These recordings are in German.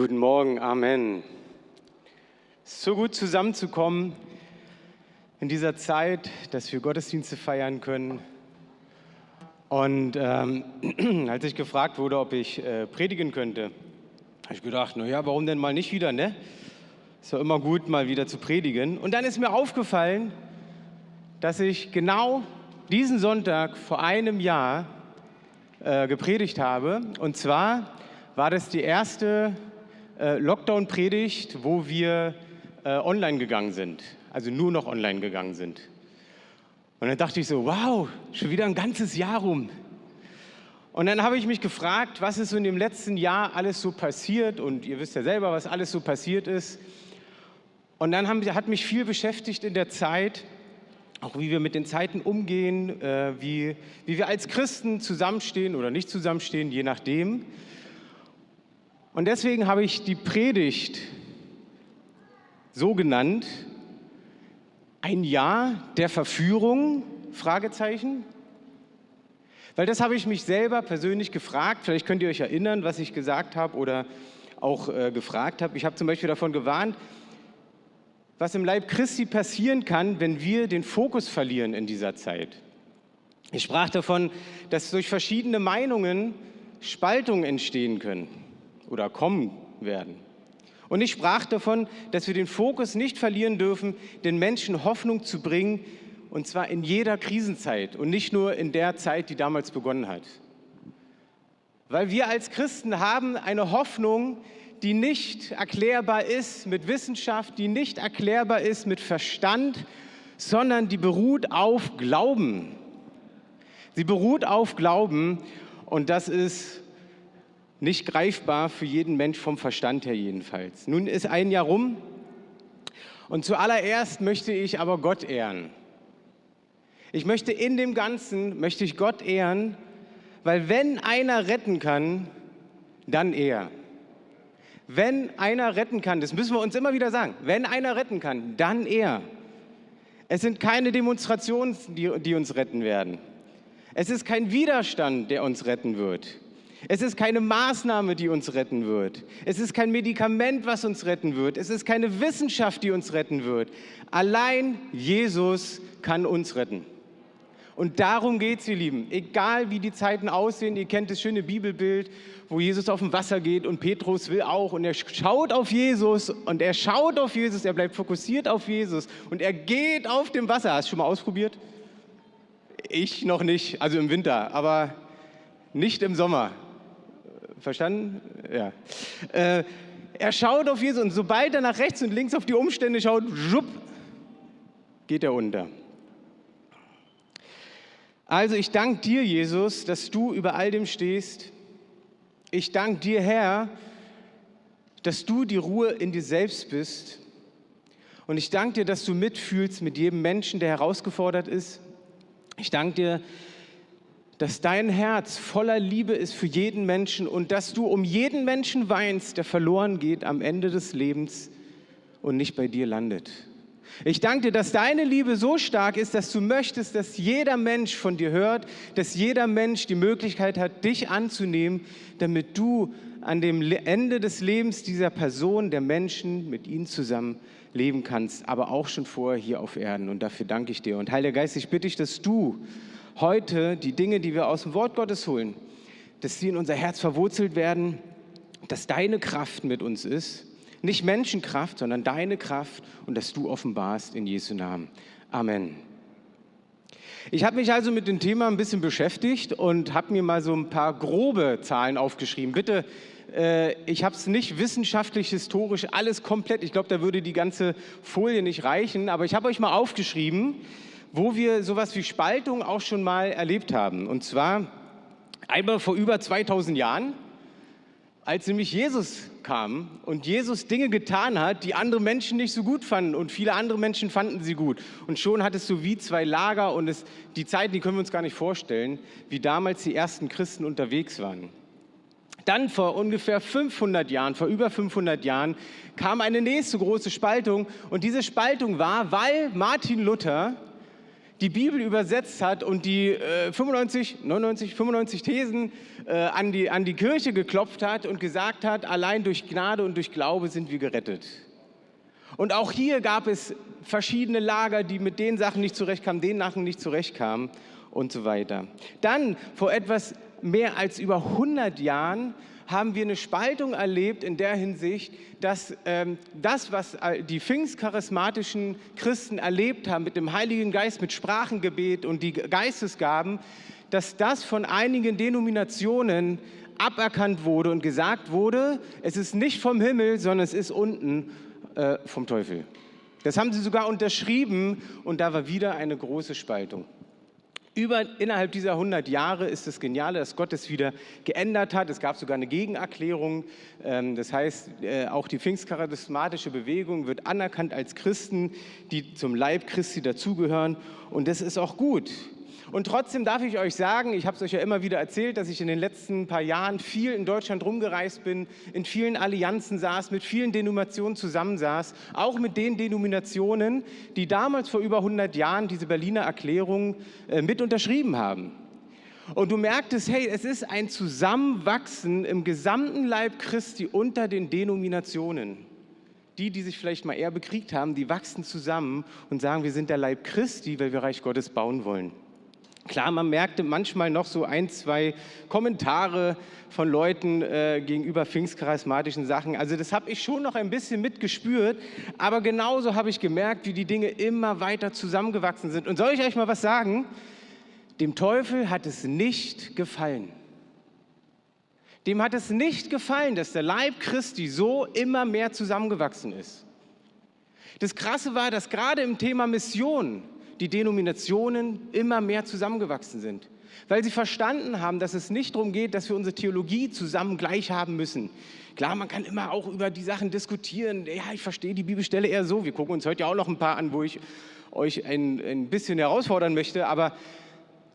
Guten Morgen, Amen. So gut zusammenzukommen in dieser Zeit, dass wir Gottesdienste feiern können. Und ähm, als ich gefragt wurde, ob ich äh, predigen könnte, habe ich gedacht, naja, warum denn mal nicht wieder, ne? Ist doch immer gut, mal wieder zu predigen. Und dann ist mir aufgefallen, dass ich genau diesen Sonntag vor einem Jahr äh, gepredigt habe. Und zwar war das die erste Lockdown-Predigt, wo wir äh, online gegangen sind, also nur noch online gegangen sind. Und dann dachte ich so, wow, schon wieder ein ganzes Jahr rum. Und dann habe ich mich gefragt, was ist so in dem letzten Jahr alles so passiert und ihr wisst ja selber, was alles so passiert ist. Und dann haben, hat mich viel beschäftigt in der Zeit, auch wie wir mit den Zeiten umgehen, äh, wie, wie wir als Christen zusammenstehen oder nicht zusammenstehen, je nachdem. Und deswegen habe ich die Predigt so genannt, ein Jahr der Verführung, Fragezeichen. Weil das habe ich mich selber persönlich gefragt. Vielleicht könnt ihr euch erinnern, was ich gesagt habe oder auch äh, gefragt habe. Ich habe zum Beispiel davon gewarnt, was im Leib Christi passieren kann, wenn wir den Fokus verlieren in dieser Zeit. Ich sprach davon, dass durch verschiedene Meinungen Spaltungen entstehen können oder kommen werden. Und ich sprach davon, dass wir den Fokus nicht verlieren dürfen, den Menschen Hoffnung zu bringen, und zwar in jeder Krisenzeit und nicht nur in der Zeit, die damals begonnen hat. Weil wir als Christen haben eine Hoffnung, die nicht erklärbar ist mit Wissenschaft, die nicht erklärbar ist mit Verstand, sondern die beruht auf Glauben. Sie beruht auf Glauben und das ist nicht greifbar für jeden Mensch vom Verstand her jedenfalls. Nun ist ein Jahr rum und zuallererst möchte ich aber Gott ehren. Ich möchte in dem Ganzen, möchte ich Gott ehren, weil wenn einer retten kann, dann er. Wenn einer retten kann, das müssen wir uns immer wieder sagen, wenn einer retten kann, dann er. Es sind keine Demonstrationen, die, die uns retten werden. Es ist kein Widerstand, der uns retten wird. Es ist keine Maßnahme, die uns retten wird. Es ist kein Medikament, was uns retten wird. Es ist keine Wissenschaft, die uns retten wird. Allein Jesus kann uns retten. Und darum geht es, ihr Lieben. Egal wie die Zeiten aussehen, ihr kennt das schöne Bibelbild, wo Jesus auf dem Wasser geht und Petrus will auch und er schaut auf Jesus und er schaut auf Jesus, er bleibt fokussiert auf Jesus und er geht auf dem Wasser. Hast du schon mal ausprobiert? Ich noch nicht, also im Winter, aber nicht im Sommer. Verstanden? Ja. Äh, er schaut auf Jesus und sobald er nach rechts und links auf die Umstände schaut, schupp, geht er unter. Also ich danke dir, Jesus, dass du über all dem stehst. Ich danke dir, Herr, dass du die Ruhe in dir selbst bist. Und ich danke dir, dass du mitfühlst mit jedem Menschen, der herausgefordert ist. Ich danke dir, dass dein Herz voller Liebe ist für jeden Menschen und dass du um jeden Menschen weinst, der verloren geht am Ende des Lebens und nicht bei dir landet. Ich danke dir, dass deine Liebe so stark ist, dass du möchtest, dass jeder Mensch von dir hört, dass jeder Mensch die Möglichkeit hat, dich anzunehmen, damit du an dem Ende des Lebens dieser Person, der Menschen, mit ihnen zusammen leben kannst, aber auch schon vorher hier auf Erden. Und dafür danke ich dir. Und Heiliger Geist, ich bitte dich, dass du heute die Dinge, die wir aus dem Wort Gottes holen, dass sie in unser Herz verwurzelt werden, dass deine Kraft mit uns ist. Nicht Menschenkraft, sondern deine Kraft und dass du offenbarst in Jesu Namen. Amen. Ich habe mich also mit dem Thema ein bisschen beschäftigt und habe mir mal so ein paar grobe Zahlen aufgeschrieben. Bitte, äh, ich habe es nicht wissenschaftlich, historisch, alles komplett. Ich glaube, da würde die ganze Folie nicht reichen. Aber ich habe euch mal aufgeschrieben, wo wir sowas wie Spaltung auch schon mal erlebt haben. Und zwar einmal vor über 2000 Jahren, als nämlich Jesus kam und Jesus Dinge getan hat, die andere Menschen nicht so gut fanden und viele andere Menschen fanden sie gut. Und schon hat es so wie zwei Lager und es, die Zeiten, die können wir uns gar nicht vorstellen, wie damals die ersten Christen unterwegs waren. Dann vor ungefähr 500 Jahren, vor über 500 Jahren, kam eine nächste große Spaltung und diese Spaltung war, weil Martin Luther die Bibel übersetzt hat und die äh, 95, 99, 95 Thesen äh, an, die, an die Kirche geklopft hat und gesagt hat, allein durch Gnade und durch Glaube sind wir gerettet. Und auch hier gab es verschiedene Lager, die mit den Sachen nicht zurechtkamen, den Sachen nicht zurechtkamen und so weiter. Dann, vor etwas mehr als über 100 Jahren, haben wir eine Spaltung erlebt in der Hinsicht, dass ähm, das, was die pfingstcharismatischen Christen erlebt haben mit dem Heiligen Geist, mit Sprachengebet und die Geistesgaben, dass das von einigen Denominationen aberkannt wurde und gesagt wurde, es ist nicht vom Himmel, sondern es ist unten äh, vom Teufel. Das haben sie sogar unterschrieben und da war wieder eine große Spaltung. Über, innerhalb dieser 100 Jahre ist das Geniale, dass Gott es wieder geändert hat. Es gab sogar eine Gegenerklärung. Ähm, das heißt, äh, auch die pfingstcharismatische Bewegung wird anerkannt als Christen, die zum Leib Christi dazugehören. Und das ist auch gut. Und trotzdem darf ich euch sagen, ich habe es euch ja immer wieder erzählt, dass ich in den letzten paar Jahren viel in Deutschland rumgereist bin, in vielen Allianzen saß, mit vielen Denominationen zusammensaß, auch mit den Denominationen, die damals vor über 100 Jahren diese Berliner Erklärung äh, mit unterschrieben haben. Und du merktest, hey, es ist ein Zusammenwachsen im gesamten Leib Christi unter den Denominationen. Die, die sich vielleicht mal eher bekriegt haben, die wachsen zusammen und sagen, wir sind der Leib Christi, weil wir Reich Gottes bauen wollen. Klar, man merkte manchmal noch so ein, zwei Kommentare von Leuten äh, gegenüber pfingstcharismatischen Sachen. Also das habe ich schon noch ein bisschen mitgespürt, aber genauso habe ich gemerkt, wie die Dinge immer weiter zusammengewachsen sind. Und soll ich euch mal was sagen? Dem Teufel hat es nicht gefallen. Dem hat es nicht gefallen, dass der Leib Christi so immer mehr zusammengewachsen ist. Das Krasse war, dass gerade im Thema Mission die Denominationen immer mehr zusammengewachsen sind. Weil sie verstanden haben, dass es nicht darum geht, dass wir unsere Theologie zusammen gleich haben müssen. Klar, man kann immer auch über die Sachen diskutieren. Ja, ich verstehe die Bibelstelle eher so. Wir gucken uns heute ja auch noch ein paar an, wo ich euch ein, ein bisschen herausfordern möchte. Aber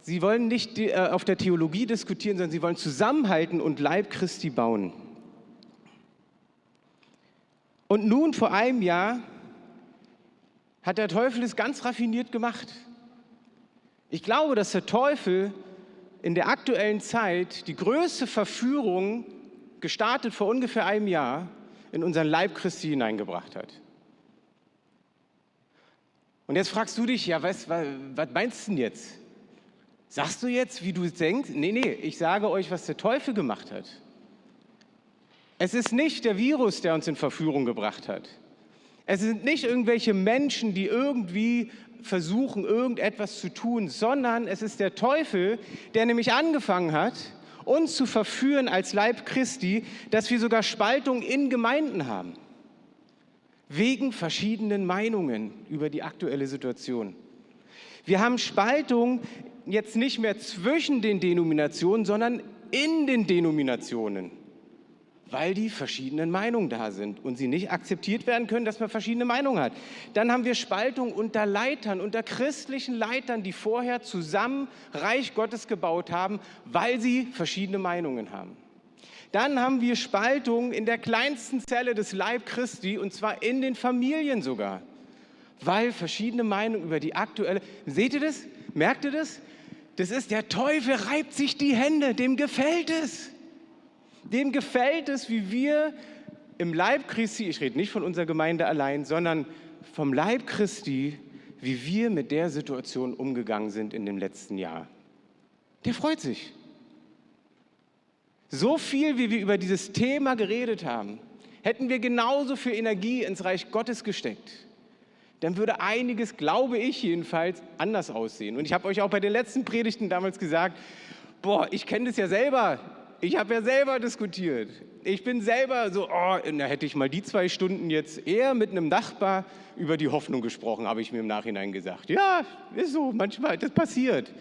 sie wollen nicht die, äh, auf der Theologie diskutieren, sondern sie wollen zusammenhalten und Leib Christi bauen. Und nun vor einem Jahr hat der Teufel es ganz raffiniert gemacht. Ich glaube, dass der Teufel in der aktuellen Zeit die größte Verführung, gestartet vor ungefähr einem Jahr, in unseren Leib Christi hineingebracht hat. Und jetzt fragst du dich, ja, was, was, meinst du denn jetzt? Sagst du jetzt, wie du denkst? Nee, nee, ich sage euch, was der Teufel gemacht hat. Es ist nicht der Virus, der uns in Verführung gebracht hat. Es sind nicht irgendwelche Menschen, die irgendwie versuchen, irgendetwas zu tun, sondern es ist der Teufel, der nämlich angefangen hat, uns zu verführen als Leib Christi, dass wir sogar Spaltung in Gemeinden haben. Wegen verschiedenen Meinungen über die aktuelle Situation. Wir haben Spaltung jetzt nicht mehr zwischen den Denominationen, sondern in den Denominationen weil die verschiedenen Meinungen da sind und sie nicht akzeptiert werden können, dass man verschiedene Meinungen hat. Dann haben wir Spaltung unter Leitern, unter christlichen Leitern, die vorher zusammen Reich Gottes gebaut haben, weil sie verschiedene Meinungen haben. Dann haben wir Spaltung in der kleinsten Zelle des Leib Christi und zwar in den Familien sogar, weil verschiedene Meinungen über die aktuelle, seht ihr das? Merkt ihr das? Das ist der Teufel reibt sich die Hände, dem gefällt es. Dem gefällt es, wie wir im Leib Christi, ich rede nicht von unserer Gemeinde allein, sondern vom Leib Christi, wie wir mit der Situation umgegangen sind in dem letzten Jahr. Der freut sich. So viel, wie wir über dieses Thema geredet haben, hätten wir genauso viel Energie ins Reich Gottes gesteckt, dann würde einiges, glaube ich jedenfalls, anders aussehen. Und ich habe euch auch bei den letzten Predigten damals gesagt, boah, ich kenne das ja selber. Ich habe ja selber diskutiert. Ich bin selber so, oh, da hätte ich mal die zwei Stunden jetzt eher mit einem Nachbar über die Hoffnung gesprochen, habe ich mir im Nachhinein gesagt. Ja, ist so, manchmal, das passiert.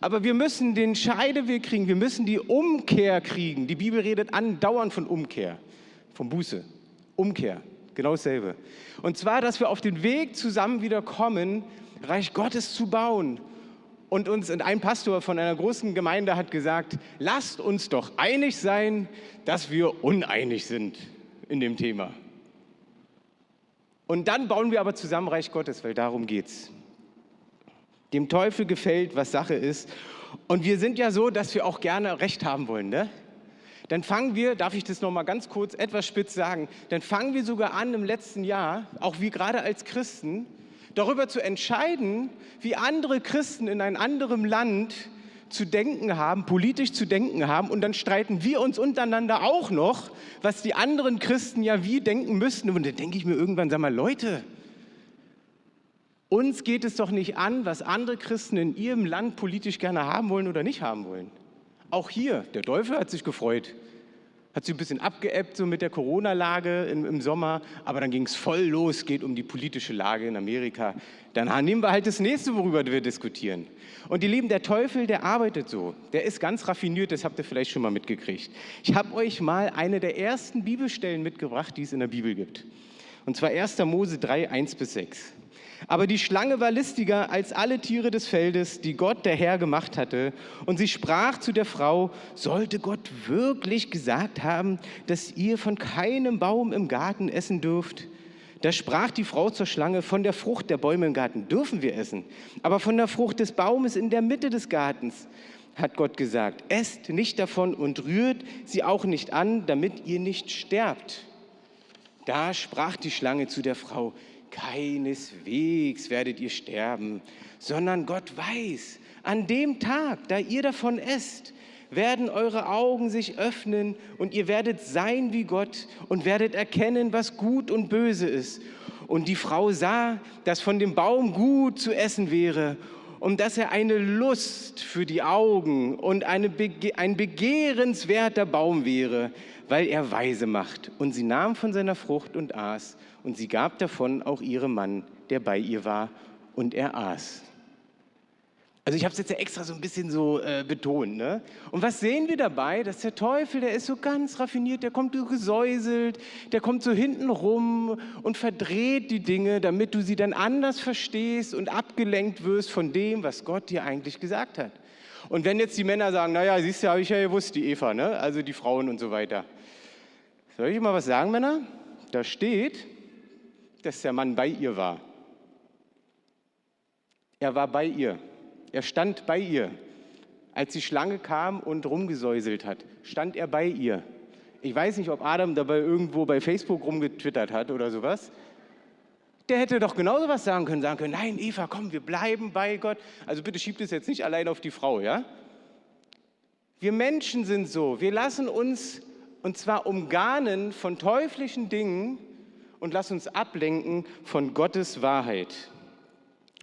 Aber wir müssen den Scheideweg kriegen, wir müssen die Umkehr kriegen. Die Bibel redet andauernd von Umkehr, von Buße. Umkehr, genau dasselbe. Und zwar, dass wir auf den Weg zusammen wieder kommen, Reich Gottes zu bauen und uns und ein Pastor von einer großen Gemeinde hat gesagt, lasst uns doch einig sein, dass wir uneinig sind in dem Thema. Und dann bauen wir aber zusammen Reich Gottes, weil darum geht's. Dem Teufel gefällt, was Sache ist. Und wir sind ja so, dass wir auch gerne Recht haben wollen, ne? Dann fangen wir, darf ich das noch mal ganz kurz etwas spitz sagen, dann fangen wir sogar an im letzten Jahr, auch wir gerade als Christen, darüber zu entscheiden, wie andere Christen in einem anderen Land zu denken haben, politisch zu denken haben und dann streiten wir uns untereinander auch noch, was die anderen Christen ja wie denken müssten. Und dann denke ich mir irgendwann, sag mal, Leute, uns geht es doch nicht an, was andere Christen in ihrem Land politisch gerne haben wollen oder nicht haben wollen. Auch hier, der Teufel hat sich gefreut hat sich ein bisschen abgeebbt so mit der Corona-Lage im, im, Sommer, aber dann ging es voll los, geht um die politische Lage in Amerika. Dann nehmen wir halt das nächste, worüber wir diskutieren. Und die Lieben, der Teufel, der arbeitet so. Der ist ganz raffiniert, das habt ihr vielleicht schon mal mitgekriegt. Ich habe euch mal eine der ersten Bibelstellen mitgebracht, die es in der Bibel gibt. Und zwar 1. Mose 3, 1 bis 6. Aber die Schlange war listiger als alle Tiere des Feldes, die Gott der Herr gemacht hatte. Und sie sprach zu der Frau, sollte Gott wirklich gesagt haben, dass ihr von keinem Baum im Garten essen dürft? Da sprach die Frau zur Schlange, von der Frucht der Bäume im Garten dürfen wir essen, aber von der Frucht des Baumes in der Mitte des Gartens hat Gott gesagt, esst nicht davon und rührt sie auch nicht an, damit ihr nicht sterbt. Da sprach die Schlange zu der Frau, keineswegs werdet ihr sterben, sondern Gott weiß, an dem Tag, da ihr davon esst, werden eure Augen sich öffnen und ihr werdet sein wie Gott und werdet erkennen, was gut und böse ist. Und die Frau sah, dass von dem Baum gut zu essen wäre und dass er eine Lust für die Augen und eine Bege ein begehrenswerter Baum wäre, weil er weise macht. Und sie nahm von seiner Frucht und aß und sie gab davon auch ihrem Mann, der bei ihr war, und er aß. Also ich habe es jetzt ja extra so ein bisschen so äh, betont. Ne? Und was sehen wir dabei? Dass der Teufel, der ist so ganz raffiniert, der kommt so gesäuselt, der kommt so hinten rum und verdreht die Dinge, damit du sie dann anders verstehst und abgelenkt wirst von dem, was Gott dir eigentlich gesagt hat. Und wenn jetzt die Männer sagen, naja, siehst du, habe ich ja gewusst, die Eva, ne? also die Frauen und so weiter. Soll ich mal was sagen, Männer? Da steht, dass der Mann bei ihr war. Er war bei ihr. Er stand bei ihr. Als die Schlange kam und rumgesäuselt hat, stand er bei ihr. Ich weiß nicht, ob Adam dabei irgendwo bei Facebook rumgetwittert hat oder sowas. Der hätte doch genauso was sagen können, sagen können, nein, Eva, komm, wir bleiben bei Gott. Also bitte schiebt es jetzt nicht allein auf die Frau, ja? Wir Menschen sind so, wir lassen uns, und zwar umgarnen von teuflischen Dingen, und lass uns ablenken von Gottes Wahrheit.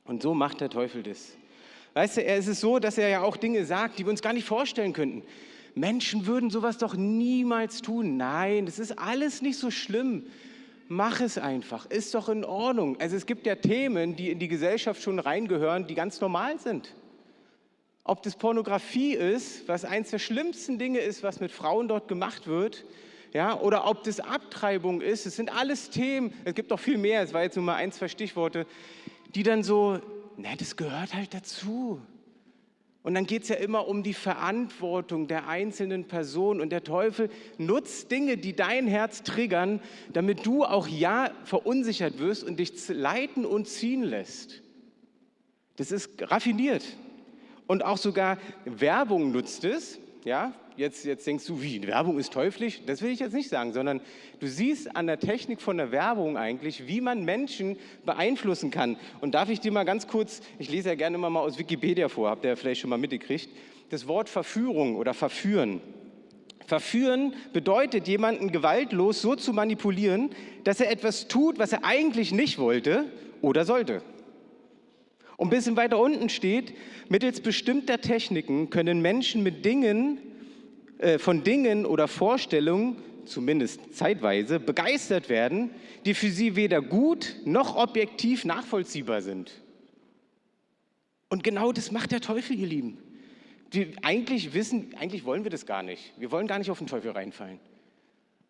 Und so macht der Teufel das. Weißt du, es ist so, dass er ja auch Dinge sagt, die wir uns gar nicht vorstellen könnten. Menschen würden sowas doch niemals tun. Nein, das ist alles nicht so schlimm. Mach es einfach, ist doch in Ordnung. Also es gibt ja Themen, die in die Gesellschaft schon reingehören, die ganz normal sind. Ob das Pornografie ist, was eines der schlimmsten Dinge ist, was mit Frauen dort gemacht wird, ja, oder ob das Abtreibung ist. Es sind alles Themen, es gibt noch viel mehr, es war jetzt nur mal ein, zwei Stichworte, die dann so, na, das gehört halt dazu. Und dann geht es ja immer um die Verantwortung der einzelnen Person. Und der Teufel nutzt Dinge, die dein Herz triggern, damit du auch ja verunsichert wirst und dich leiten und ziehen lässt. Das ist raffiniert. Und auch sogar Werbung nutzt es. Ja, jetzt, jetzt denkst du, wie, Werbung ist teuflisch? Das will ich jetzt nicht sagen, sondern du siehst an der Technik von der Werbung eigentlich, wie man Menschen beeinflussen kann. Und darf ich dir mal ganz kurz, ich lese ja gerne immer mal aus Wikipedia vor, habt ihr ja vielleicht schon mal mitgekriegt, das Wort Verführung oder Verführen. Verführen bedeutet, jemanden gewaltlos so zu manipulieren, dass er etwas tut, was er eigentlich nicht wollte oder sollte. Und ein bisschen weiter unten steht, mittels bestimmter Techniken können Menschen mit Dingen von Dingen oder Vorstellungen, zumindest zeitweise, begeistert werden, die für sie weder gut noch objektiv nachvollziehbar sind. Und genau das macht der Teufel, ihr Lieben. Wir eigentlich wissen, eigentlich wollen wir das gar nicht. Wir wollen gar nicht auf den Teufel reinfallen.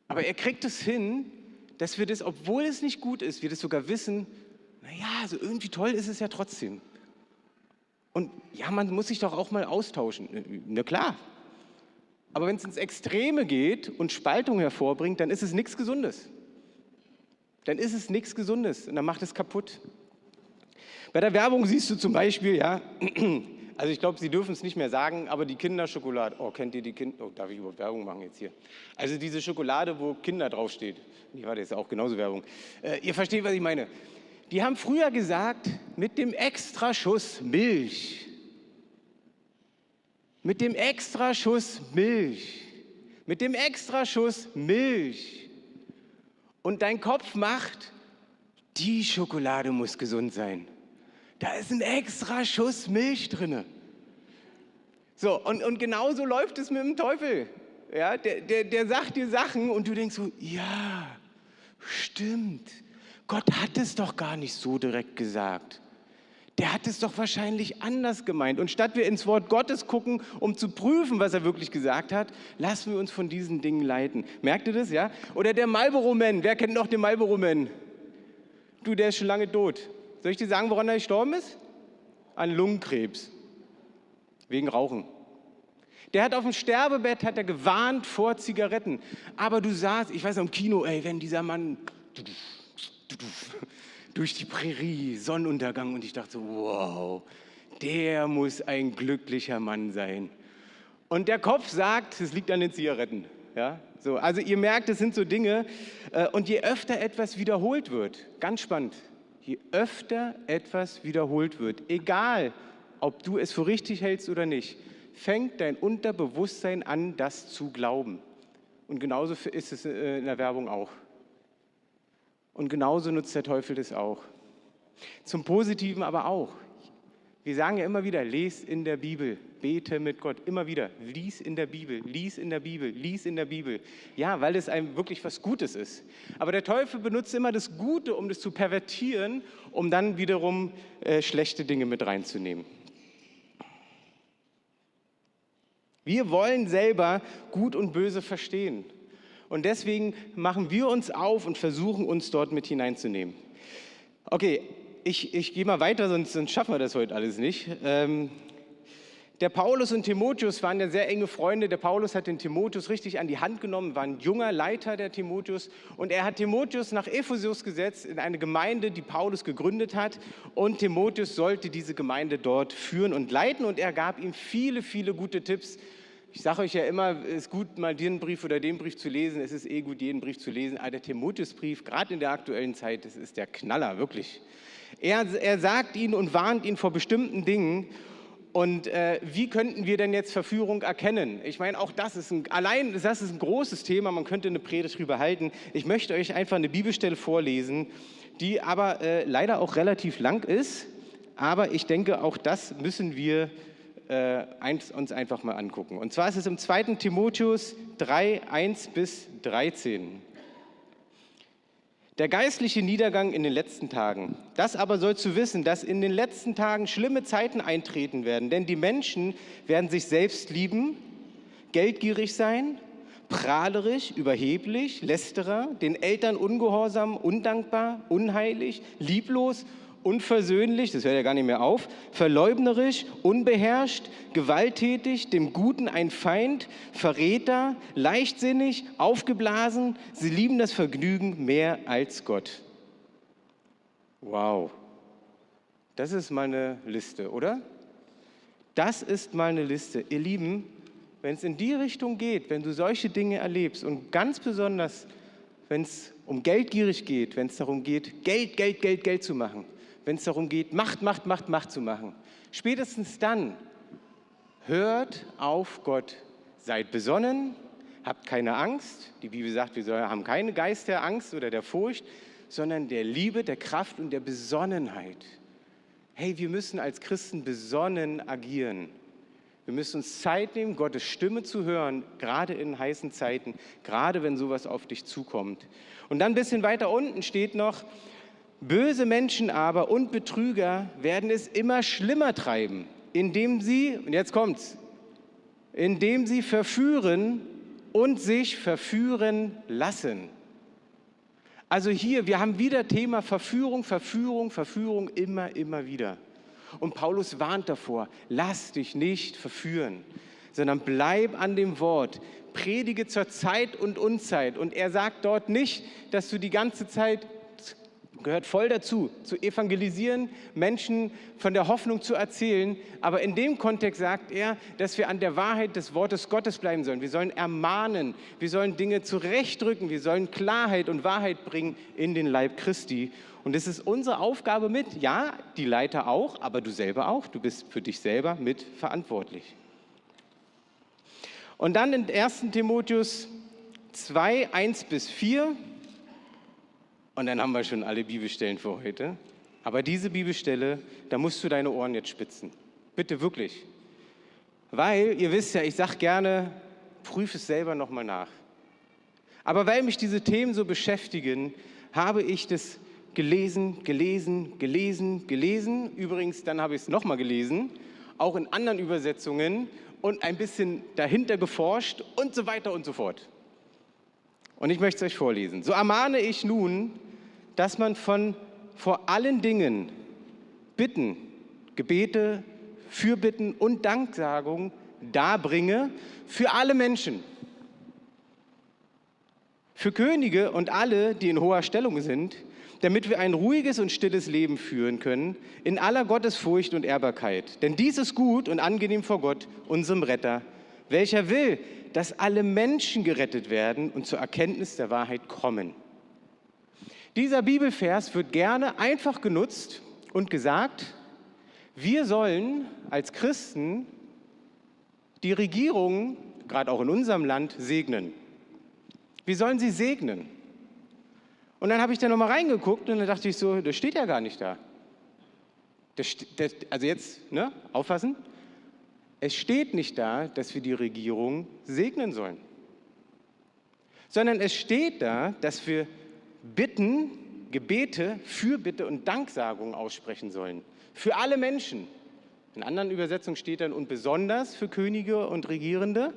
Aber er kriegt es hin, dass wir das, obwohl es nicht gut ist, wir das sogar wissen, naja, so irgendwie toll ist es ja trotzdem. Und ja, man muss sich doch auch mal austauschen. Na klar, aber wenn es ins Extreme geht und Spaltung hervorbringt, dann ist es nichts Gesundes. Dann ist es nichts Gesundes und dann macht es kaputt. Bei der Werbung siehst du zum Beispiel, ja, also ich glaube, sie dürfen es nicht mehr sagen, aber die Kinderschokolade, oh, kennt ihr die Kinder, oh, darf ich überhaupt Werbung machen jetzt hier? Also diese Schokolade, wo Kinder draufsteht, nee, warte, ist auch genauso Werbung. Äh, ihr versteht, was ich meine. Die haben früher gesagt, mit dem Extraschuss Milch, mit dem Extraschuss Milch, mit dem Extraschuss Milch. Und dein Kopf macht, die Schokolade muss gesund sein. Da ist ein extra Schuss Milch drin. So, und, und genauso läuft es mit dem Teufel. Ja, der, der, der sagt dir Sachen und du denkst so, ja, stimmt. Gott hat es doch gar nicht so direkt gesagt. Der hat es doch wahrscheinlich anders gemeint. Und statt wir ins Wort Gottes gucken, um zu prüfen, was er wirklich gesagt hat, lassen wir uns von diesen Dingen leiten. Merkt ihr das, ja? Oder der Marlboro-Man. Wer kennt noch den Marlboro-Man? Du, der ist schon lange tot. Soll ich dir sagen, woran er gestorben ist? An Lungenkrebs. Wegen Rauchen. Der hat auf dem Sterbebett hat er gewarnt vor Zigaretten. Aber du sahst, ich weiß noch im Kino, ey, wenn dieser Mann durch die Prärie, Sonnenuntergang und ich dachte so, wow, der muss ein glücklicher Mann sein. Und der Kopf sagt, es liegt an den Zigaretten. Ja? So, also ihr merkt, es sind so Dinge. Äh, und je öfter etwas wiederholt wird, ganz spannend, je öfter etwas wiederholt wird, egal ob du es für richtig hältst oder nicht, fängt dein Unterbewusstsein an, das zu glauben. Und genauso ist es äh, in der Werbung auch. Und genauso nutzt der Teufel das auch. Zum Positiven aber auch. Wir sagen ja immer wieder, lest in der Bibel, bete mit Gott, immer wieder, lies in der Bibel, lies in der Bibel, lies in der Bibel. Ja, weil es einem wirklich was Gutes ist. Aber der Teufel benutzt immer das Gute, um das zu pervertieren, um dann wiederum äh, schlechte Dinge mit reinzunehmen. Wir wollen selber Gut und Böse verstehen. Und deswegen machen wir uns auf und versuchen uns dort mit hineinzunehmen. Okay, ich, ich gehe mal weiter, sonst, sonst, schaffen wir das heute alles nicht. Ähm, der Paulus und Timotheus waren ja sehr enge Freunde. Der Paulus hat den Timotheus richtig an die Hand genommen, war ein junger Leiter der Timotheus. Und er hat Timotheus nach Ephesus gesetzt, in eine Gemeinde, die Paulus gegründet hat. Und Timotheus sollte diese Gemeinde dort führen und leiten. Und er gab ihm viele, viele gute Tipps. Ich sage euch ja immer, es ist gut, mal den Brief oder den Brief zu lesen. Es ist eh gut, jeden Brief zu lesen. Aber der Timotheusbrief, gerade in der aktuellen Zeit, das ist der Knaller, wirklich. Er, er sagt ihnen und warnt ihn vor bestimmten Dingen. Und äh, wie könnten wir denn jetzt Verführung erkennen? Ich meine, auch das ist ein, allein das ist ein großes Thema, man könnte eine Predigt darüber halten. Ich möchte euch einfach eine Bibelstelle vorlesen, die aber äh, leider auch relativ lang ist. Aber ich denke, auch das müssen wir äh, uns einfach mal angucken. Und zwar ist es im 2. Timotheus 3, 1 bis 13. Der geistliche Niedergang in den letzten Tagen. Das aber sollst du wissen, dass in den letzten Tagen schlimme Zeiten eintreten werden, denn die Menschen werden sich selbst lieben, geldgierig sein, prahlerisch, überheblich, lästerer, den Eltern ungehorsam, undankbar, unheilig, lieblos, unversöhnlich, das hört ja gar nicht mehr auf, verleugnerisch, unbeherrscht, gewalttätig, dem Guten ein Feind, Verräter, leichtsinnig, aufgeblasen, sie lieben das Vergnügen mehr als Gott. Wow, das ist mal eine Liste, oder? Das ist mal eine Liste. Ihr Lieben, wenn es in die Richtung geht, wenn du solche Dinge erlebst und ganz besonders, wenn es um geldgierig geht, wenn es darum geht, Geld, Geld, Geld, Geld zu machen, wenn es darum geht, Macht, Macht, Macht, Macht zu machen. Spätestens dann hört auf Gott, seid besonnen, habt keine Angst. Die Bibel sagt, wir haben keine Geist der Angst oder der Furcht, sondern der Liebe, der Kraft und der Besonnenheit. Hey, wir müssen als Christen besonnen agieren. Wir müssen uns Zeit nehmen, Gottes Stimme zu hören, gerade in heißen Zeiten, gerade wenn sowas auf dich zukommt. Und dann ein bisschen weiter unten steht noch, Böse Menschen aber und Betrüger werden es immer schlimmer treiben, indem sie, und jetzt kommt's, indem sie verführen und sich verführen lassen. Also hier, wir haben wieder Thema Verführung, Verführung, Verführung immer, immer wieder. Und Paulus warnt davor, lass dich nicht verführen, sondern bleib an dem Wort, predige zur Zeit und Unzeit. Und er sagt dort nicht, dass du die ganze Zeit gehört voll dazu, zu evangelisieren, Menschen von der Hoffnung zu erzählen. Aber in dem Kontext sagt er, dass wir an der Wahrheit des Wortes Gottes bleiben sollen. Wir sollen ermahnen, wir sollen Dinge zurechtrücken, wir sollen Klarheit und Wahrheit bringen in den Leib Christi. Und es ist unsere Aufgabe mit, ja, die Leiter auch, aber du selber auch, du bist für dich selber mit verantwortlich. Und dann in 1 Timotheus 2, 1 bis 4 und dann haben wir schon alle Bibelstellen für heute. Aber diese Bibelstelle, da musst du deine Ohren jetzt spitzen. Bitte wirklich. Weil, ihr wisst ja, ich sage gerne, prüf es selber nochmal nach. Aber weil mich diese Themen so beschäftigen, habe ich das gelesen, gelesen, gelesen, gelesen. Übrigens, dann habe ich es nochmal gelesen, auch in anderen Übersetzungen und ein bisschen dahinter geforscht und so weiter und so fort. Und ich möchte es euch vorlesen. So ermahne ich nun, dass man von vor allen Dingen Bitten, Gebete, Fürbitten und Danksagung darbringe für alle Menschen, für Könige und alle, die in hoher Stellung sind, damit wir ein ruhiges und stilles Leben führen können, in aller Gottesfurcht und Ehrbarkeit. Denn dies ist gut und angenehm vor Gott, unserem Retter, welcher will, dass alle Menschen gerettet werden und zur Erkenntnis der Wahrheit kommen. Dieser Bibelvers wird gerne einfach genutzt und gesagt, wir sollen als Christen die Regierung, gerade auch in unserem Land, segnen. Wir sollen sie segnen. Und dann habe ich da nochmal reingeguckt und dann dachte ich so, das steht ja gar nicht da. Das, das, also jetzt, ne, auffassen. Es steht nicht da, dass wir die Regierung segnen sollen, sondern es steht da, dass wir Bitten, Gebete, Fürbitte und Danksagung aussprechen sollen. Für alle Menschen. In anderen Übersetzungen steht dann und besonders für Könige und Regierende.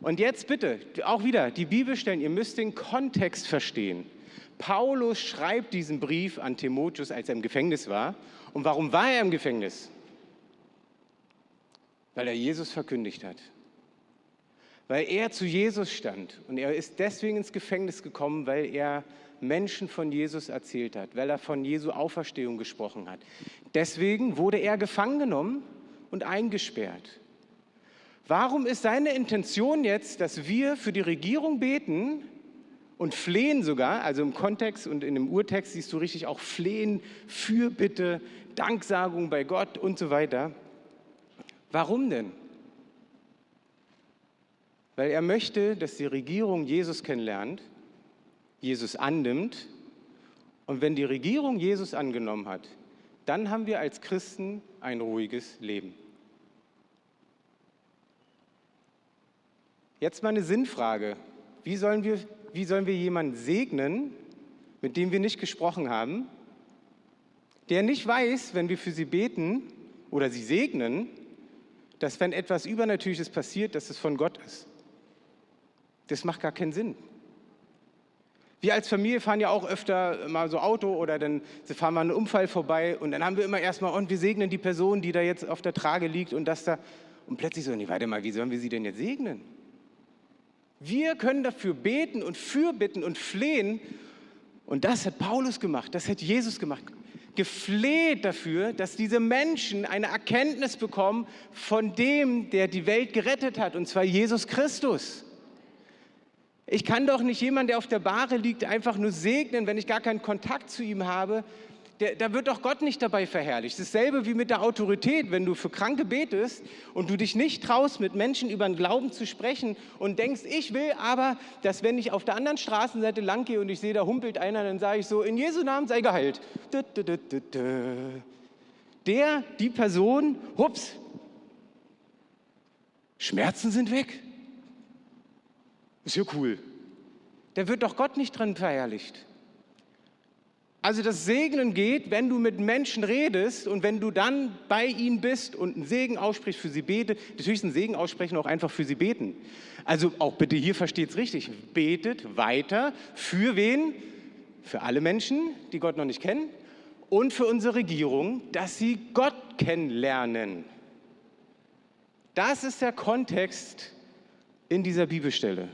Und jetzt bitte, auch wieder die Bibelstellen, ihr müsst den Kontext verstehen. Paulus schreibt diesen Brief an Timotheus, als er im Gefängnis war. Und warum war er im Gefängnis? Weil er Jesus verkündigt hat. Weil er zu Jesus stand. Und er ist deswegen ins Gefängnis gekommen, weil er Menschen von Jesus erzählt hat, weil er von Jesu Auferstehung gesprochen hat. Deswegen wurde er gefangen genommen und eingesperrt. Warum ist seine Intention jetzt, dass wir für die Regierung beten und flehen sogar, also im Kontext und in dem Urtext siehst du richtig auch flehen, Fürbitte, Danksagung bei Gott und so weiter. Warum denn? Weil er möchte, dass die Regierung Jesus kennenlernt Jesus annimmt. Und wenn die Regierung Jesus angenommen hat, dann haben wir als Christen ein ruhiges Leben. Jetzt mal eine Sinnfrage. Wie sollen wir, wie sollen wir jemanden segnen, mit dem wir nicht gesprochen haben, der nicht weiß, wenn wir für sie beten oder sie segnen, dass wenn etwas Übernatürliches passiert, dass es von Gott ist? Das macht gar keinen Sinn. Wir als Familie fahren ja auch öfter mal so Auto oder dann fahren wir einen Unfall vorbei und dann haben wir immer erstmal, und wir segnen die Person, die da jetzt auf der Trage liegt und das da. Und plötzlich so, nee, warte mal, wie sollen wir sie denn jetzt segnen? Wir können dafür beten und fürbitten und flehen. Und das hat Paulus gemacht, das hat Jesus gemacht. Gefleht dafür, dass diese Menschen eine Erkenntnis bekommen von dem, der die Welt gerettet hat, und zwar Jesus Christus. Ich kann doch nicht jemanden, der auf der Bahre liegt, einfach nur segnen, wenn ich gar keinen Kontakt zu ihm habe. Der, da wird doch Gott nicht dabei verherrlicht. Dasselbe wie mit der Autorität, wenn du für Kranke betest und du dich nicht traust, mit Menschen über den Glauben zu sprechen und denkst, ich will aber, dass wenn ich auf der anderen Straßenseite lang gehe und ich sehe, da humpelt einer, dann sage ich so, in Jesu Namen sei geheilt. Der, die Person, hups, Schmerzen sind weg. Ist ja cool. Da wird doch Gott nicht dran verherrlicht. Also das Segnen geht, wenn du mit Menschen redest und wenn du dann bei ihnen bist und einen Segen aussprichst, für sie bete. Natürlich einen Segen aussprechen, auch einfach für sie beten. Also auch bitte hier versteht es richtig. Betet weiter. Für wen? Für alle Menschen, die Gott noch nicht kennen. Und für unsere Regierung, dass sie Gott kennenlernen. Das ist der Kontext in dieser Bibelstelle.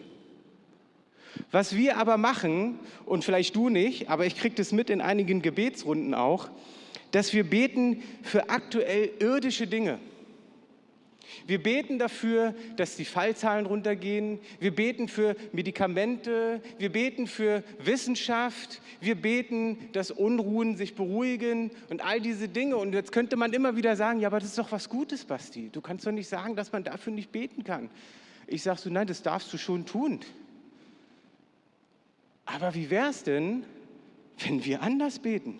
Was wir aber machen, und vielleicht du nicht, aber ich kriege das mit in einigen Gebetsrunden auch, dass wir beten für aktuell irdische Dinge. Wir beten dafür, dass die Fallzahlen runtergehen. Wir beten für Medikamente. Wir beten für Wissenschaft. Wir beten, dass Unruhen sich beruhigen und all diese Dinge. Und jetzt könnte man immer wieder sagen, ja, aber das ist doch was Gutes, Basti. Du kannst doch nicht sagen, dass man dafür nicht beten kann. Ich sage so, nein, das darfst du schon tun. Aber wie wäre es denn, wenn wir anders beten?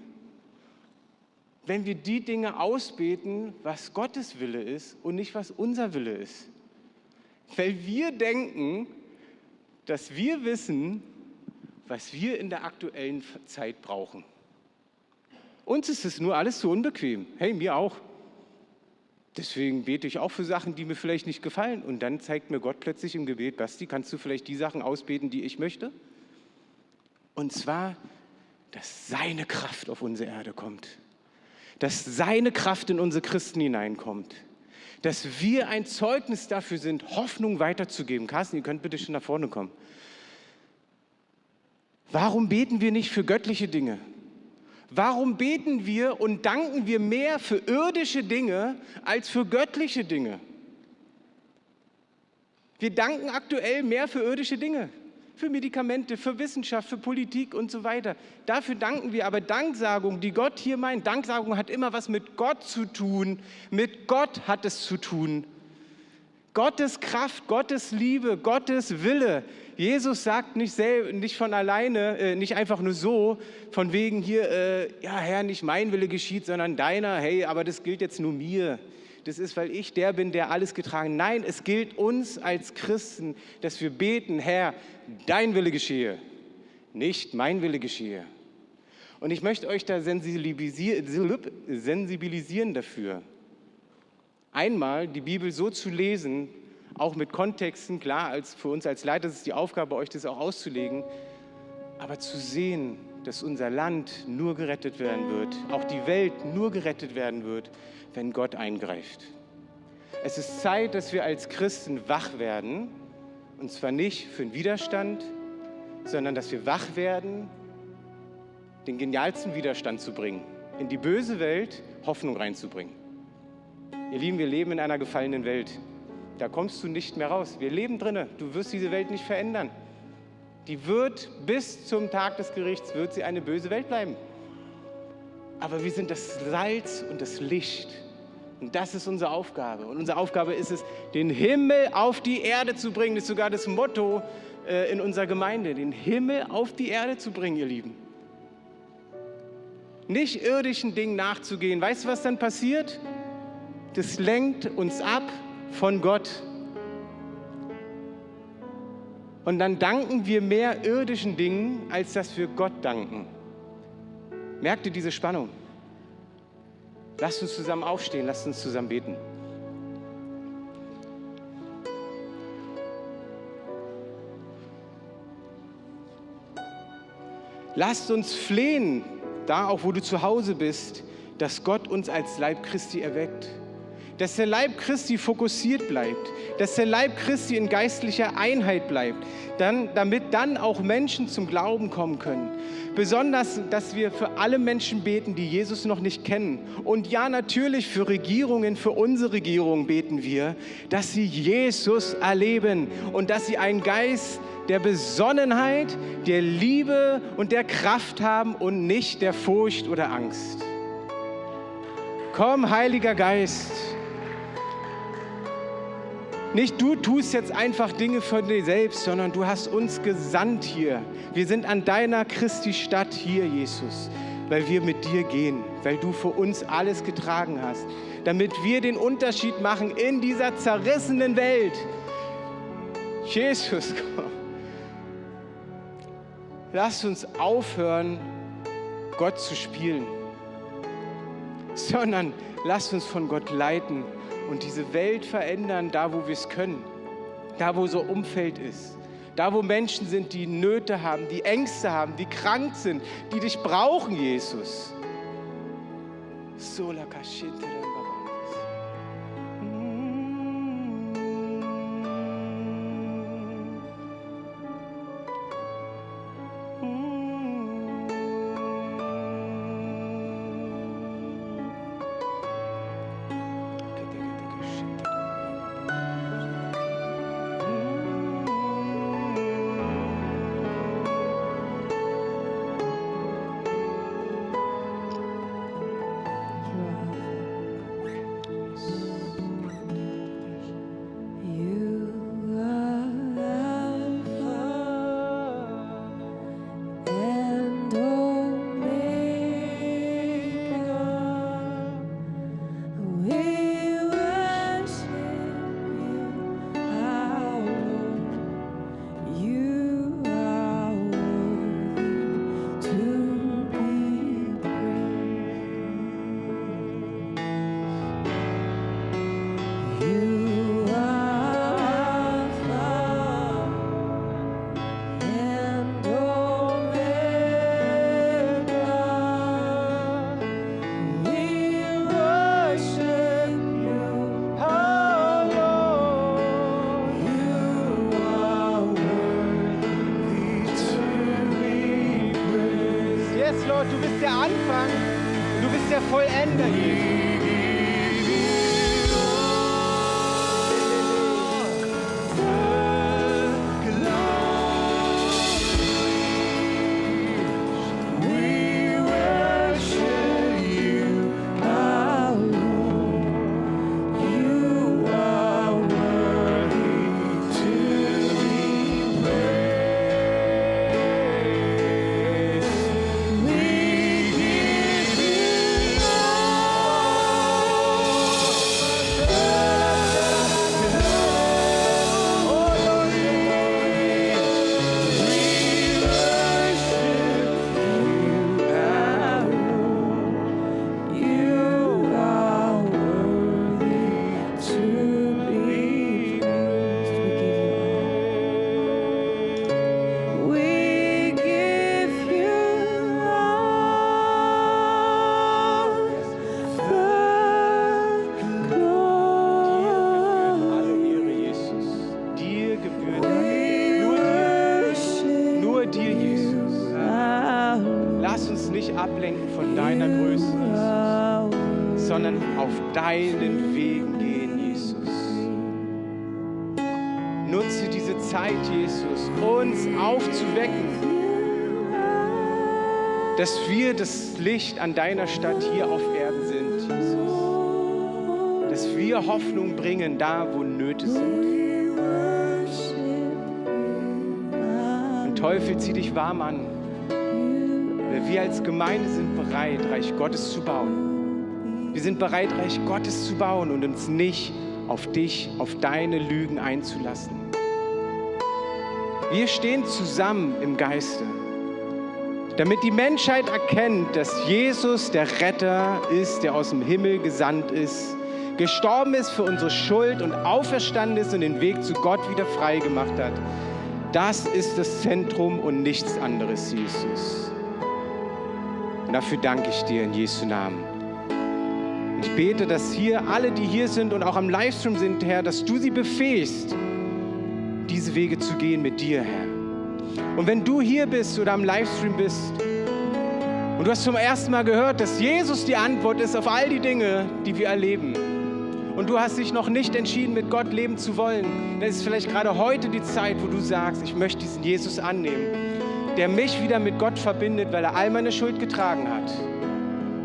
wenn wir die Dinge ausbeten, was Gottes Wille ist und nicht was unser Wille ist. Weil wir denken, dass wir wissen, was wir in der aktuellen Zeit brauchen. Uns ist es nur alles zu unbequem. Hey, mir auch. Deswegen bete ich auch für Sachen, die mir vielleicht nicht gefallen. Und dann zeigt mir Gott plötzlich im Gebet, Basti, kannst du vielleicht die Sachen ausbeten, die ich möchte? Und zwar, dass seine Kraft auf unsere Erde kommt dass seine Kraft in unsere Christen hineinkommt. Dass wir ein Zeugnis dafür sind, Hoffnung weiterzugeben. Carsten, ihr könnt bitte schon nach vorne kommen. Warum beten wir nicht für göttliche Dinge? Warum beten wir und danken wir mehr für irdische Dinge als für göttliche Dinge? Wir danken aktuell mehr für irdische Dinge für Medikamente, für Wissenschaft, für Politik und so weiter. Dafür danken wir. Aber Danksagung, die Gott hier meint, Danksagung hat immer was mit Gott zu tun. Mit Gott hat es zu tun. Gottes Kraft, Gottes Liebe, Gottes Wille. Jesus sagt nicht, nicht von alleine, äh, nicht einfach nur so, von wegen hier, äh, ja Herr, nicht mein Wille geschieht, sondern deiner. Hey, aber das gilt jetzt nur mir das ist, weil ich der bin, der alles getragen. Nein, es gilt uns als Christen, dass wir beten, Herr, dein Wille geschehe, nicht mein Wille geschehe. Und ich möchte euch da sensibilisieren dafür. Einmal die Bibel so zu lesen, auch mit Kontexten, klar, als für uns als Leiter ist es die Aufgabe, euch das auch auszulegen, aber zu sehen, dass unser Land nur gerettet werden wird, auch die Welt nur gerettet werden wird, wenn Gott eingreift. Es ist Zeit, dass wir als Christen wach werden, und zwar nicht für den Widerstand, sondern dass wir wach werden, den genialsten Widerstand zu bringen, in die böse Welt Hoffnung reinzubringen. Ihr Lieben, wir leben in einer gefallenen Welt. Da kommst du nicht mehr raus. Wir leben drinne. Du wirst diese Welt nicht verändern. Die wird bis zum Tag des Gerichts wird sie eine böse Welt bleiben. Aber wir sind das Salz und das Licht. Und das ist unsere Aufgabe. Und unsere Aufgabe ist es, den Himmel auf die Erde zu bringen. Das ist sogar das Motto äh, in unserer Gemeinde, den Himmel auf die Erde zu bringen, ihr Lieben. Nicht irdischen Dingen nachzugehen. Weißt du, was dann passiert? Das lenkt uns ab von Gott. Und dann danken wir mehr irdischen Dingen, als dass wir Gott danken. Merkt ihr diese Spannung? Lasst uns zusammen aufstehen, lasst uns zusammen beten. Lasst uns flehen, da auch wo du zu Hause bist, dass Gott uns als Leib Christi erweckt dass der Leib Christi fokussiert bleibt, dass der Leib Christi in geistlicher Einheit bleibt, dann, damit dann auch Menschen zum Glauben kommen können. Besonders, dass wir für alle Menschen beten, die Jesus noch nicht kennen. Und ja, natürlich für Regierungen, für unsere Regierung beten wir, dass sie Jesus erleben und dass sie einen Geist der Besonnenheit, der Liebe und der Kraft haben und nicht der Furcht oder Angst. Komm, Heiliger Geist. Nicht du tust jetzt einfach Dinge für dich selbst, sondern du hast uns gesandt hier. Wir sind an deiner Christi Stadt hier, Jesus, weil wir mit dir gehen, weil du für uns alles getragen hast, damit wir den Unterschied machen in dieser zerrissenen Welt. Jesus, komm. Lass uns aufhören, Gott zu spielen, sondern lass uns von Gott leiten und diese Welt verändern, da wo wir es können, da wo so Umfeld ist, da wo Menschen sind, die Nöte haben, die Ängste haben, die krank sind, die dich brauchen, Jesus. Sola Yes, an deiner Stadt hier auf Erden sind, Jesus. Dass wir Hoffnung bringen da, wo Nöte sind. Und Teufel, zieh dich warm an. Wir als Gemeinde sind bereit, Reich Gottes zu bauen. Wir sind bereit, Reich Gottes zu bauen und uns nicht auf dich, auf deine Lügen einzulassen. Wir stehen zusammen im Geiste, damit die Menschheit erkennt, dass Jesus der Retter ist, der aus dem Himmel gesandt ist, gestorben ist für unsere Schuld und auferstanden ist und den Weg zu Gott wieder frei gemacht hat. Das ist das Zentrum und nichts anderes, Jesus. Und dafür danke ich dir in Jesu Namen. Ich bete, dass hier alle, die hier sind und auch am Livestream sind, Herr, dass du sie befähigst, diese Wege zu gehen mit dir, Herr. Und wenn du hier bist oder am Livestream bist und du hast zum ersten Mal gehört, dass Jesus die Antwort ist auf all die Dinge, die wir erleben, und du hast dich noch nicht entschieden, mit Gott leben zu wollen, dann ist vielleicht gerade heute die Zeit, wo du sagst, ich möchte diesen Jesus annehmen, der mich wieder mit Gott verbindet, weil er all meine Schuld getragen hat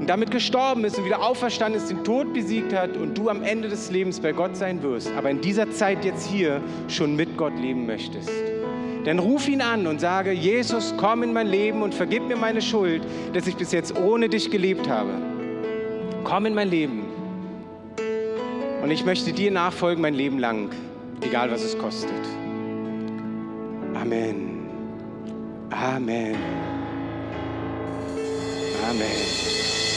und damit gestorben ist und wieder auferstanden ist, den Tod besiegt hat und du am Ende des Lebens bei Gott sein wirst, aber in dieser Zeit jetzt hier schon mit Gott leben möchtest. Dann ruf ihn an und sage, Jesus, komm in mein Leben und vergib mir meine Schuld, dass ich bis jetzt ohne dich gelebt habe. Komm in mein Leben. Und ich möchte dir nachfolgen mein Leben lang, egal was es kostet. Amen. Amen. Amen.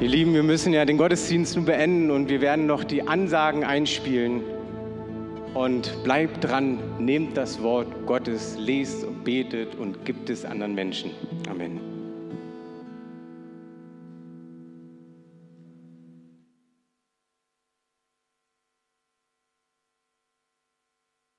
Ihr Lieben, wir müssen ja den Gottesdienst nun beenden und wir werden noch die Ansagen einspielen. Und bleibt dran, nehmt das Wort Gottes, lest und betet und gibt es anderen Menschen. Amen.